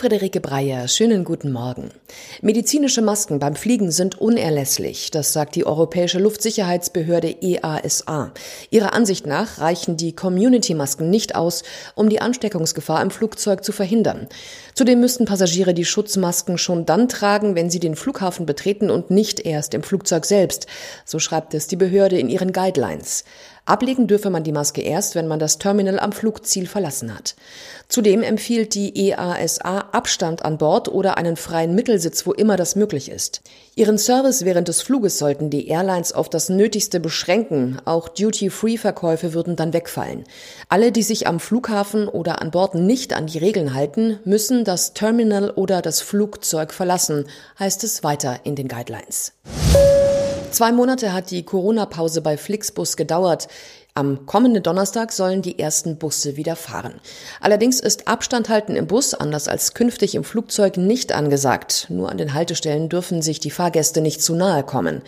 Friederike Breyer, schönen guten Morgen. Medizinische Masken beim Fliegen sind unerlässlich, das sagt die Europäische Luftsicherheitsbehörde EASA. Ihrer Ansicht nach reichen die Community-Masken nicht aus, um die Ansteckungsgefahr im Flugzeug zu verhindern. Zudem müssten Passagiere die Schutzmasken schon dann tragen, wenn sie den Flughafen betreten und nicht erst im Flugzeug selbst, so schreibt es die Behörde in ihren Guidelines. Ablegen dürfe man die Maske erst, wenn man das Terminal am Flugziel verlassen hat. Zudem empfiehlt die EASA Abstand an Bord oder einen freien Mittelsitz, wo immer das möglich ist. Ihren Service während des Fluges sollten die Airlines auf das Nötigste beschränken. Auch Duty-Free-Verkäufe würden dann wegfallen. Alle, die sich am Flughafen oder an Bord nicht an die Regeln halten, müssen das Terminal oder das Flugzeug verlassen, heißt es weiter in den Guidelines. Zwei Monate hat die Corona-Pause bei Flixbus gedauert. Am kommenden Donnerstag sollen die ersten Busse wieder fahren. Allerdings ist Abstand halten im Bus, anders als künftig im Flugzeug, nicht angesagt. Nur an den Haltestellen dürfen sich die Fahrgäste nicht zu nahe kommen.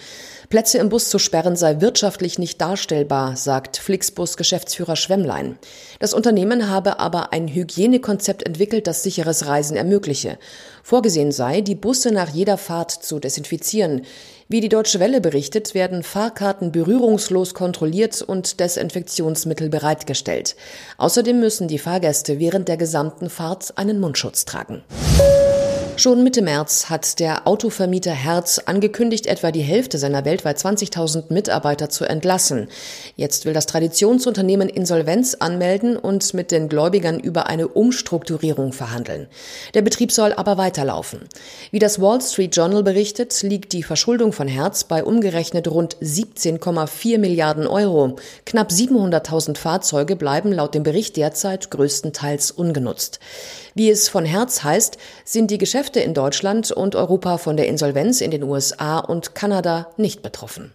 Plätze im Bus zu sperren sei wirtschaftlich nicht darstellbar, sagt Flixbus-Geschäftsführer Schwemmlein. Das Unternehmen habe aber ein Hygienekonzept entwickelt, das sicheres Reisen ermögliche. Vorgesehen sei, die Busse nach jeder Fahrt zu desinfizieren. Wie die Deutsche Welle berichtet, werden Fahrkarten berührungslos kontrolliert und Desinfektionsmittel bereitgestellt. Außerdem müssen die Fahrgäste während der gesamten Fahrt einen Mundschutz tragen. Schon Mitte März hat der Autovermieter Herz angekündigt, etwa die Hälfte seiner weltweit 20.000 Mitarbeiter zu entlassen. Jetzt will das Traditionsunternehmen Insolvenz anmelden und mit den Gläubigern über eine Umstrukturierung verhandeln. Der Betrieb soll aber weiterlaufen. Wie das Wall Street Journal berichtet, liegt die Verschuldung von Herz bei umgerechnet rund 17,4 Milliarden Euro. Knapp 700.000 Fahrzeuge bleiben laut dem Bericht derzeit größtenteils ungenutzt. Wie es von Herz heißt, sind die Geschäfte in Deutschland und Europa von der Insolvenz in den USA und Kanada nicht betroffen.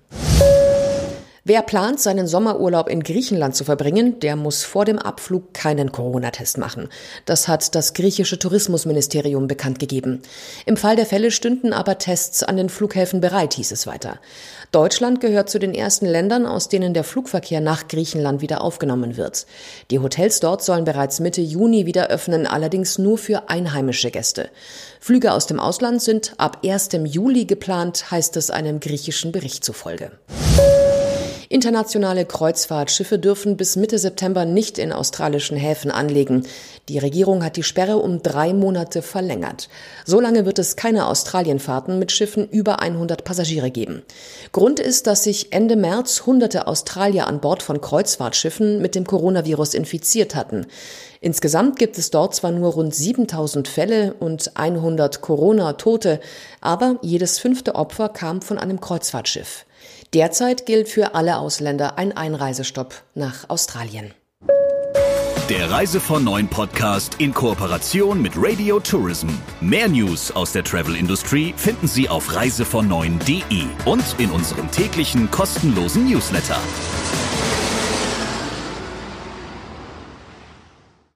Wer plant, seinen Sommerurlaub in Griechenland zu verbringen, der muss vor dem Abflug keinen Corona-Test machen. Das hat das griechische Tourismusministerium bekannt gegeben. Im Fall der Fälle stünden aber Tests an den Flughäfen bereit, hieß es weiter. Deutschland gehört zu den ersten Ländern, aus denen der Flugverkehr nach Griechenland wieder aufgenommen wird. Die Hotels dort sollen bereits Mitte Juni wieder öffnen, allerdings nur für einheimische Gäste. Flüge aus dem Ausland sind ab 1. Juli geplant, heißt es einem griechischen Bericht zufolge. Internationale Kreuzfahrtschiffe dürfen bis Mitte September nicht in australischen Häfen anlegen. Die Regierung hat die Sperre um drei Monate verlängert. Solange wird es keine Australienfahrten mit Schiffen über 100 Passagiere geben. Grund ist, dass sich Ende März hunderte Australier an Bord von Kreuzfahrtschiffen mit dem Coronavirus infiziert hatten. Insgesamt gibt es dort zwar nur rund 7000 Fälle und 100 Corona-Tote, aber jedes fünfte Opfer kam von einem Kreuzfahrtschiff. Derzeit gilt für alle Ausländer ein Einreisestopp nach Australien. Der Reise von Neuen Podcast in Kooperation mit Radio Tourism. Mehr News aus der Travel Industry finden Sie auf reisevon und in unserem täglichen kostenlosen Newsletter.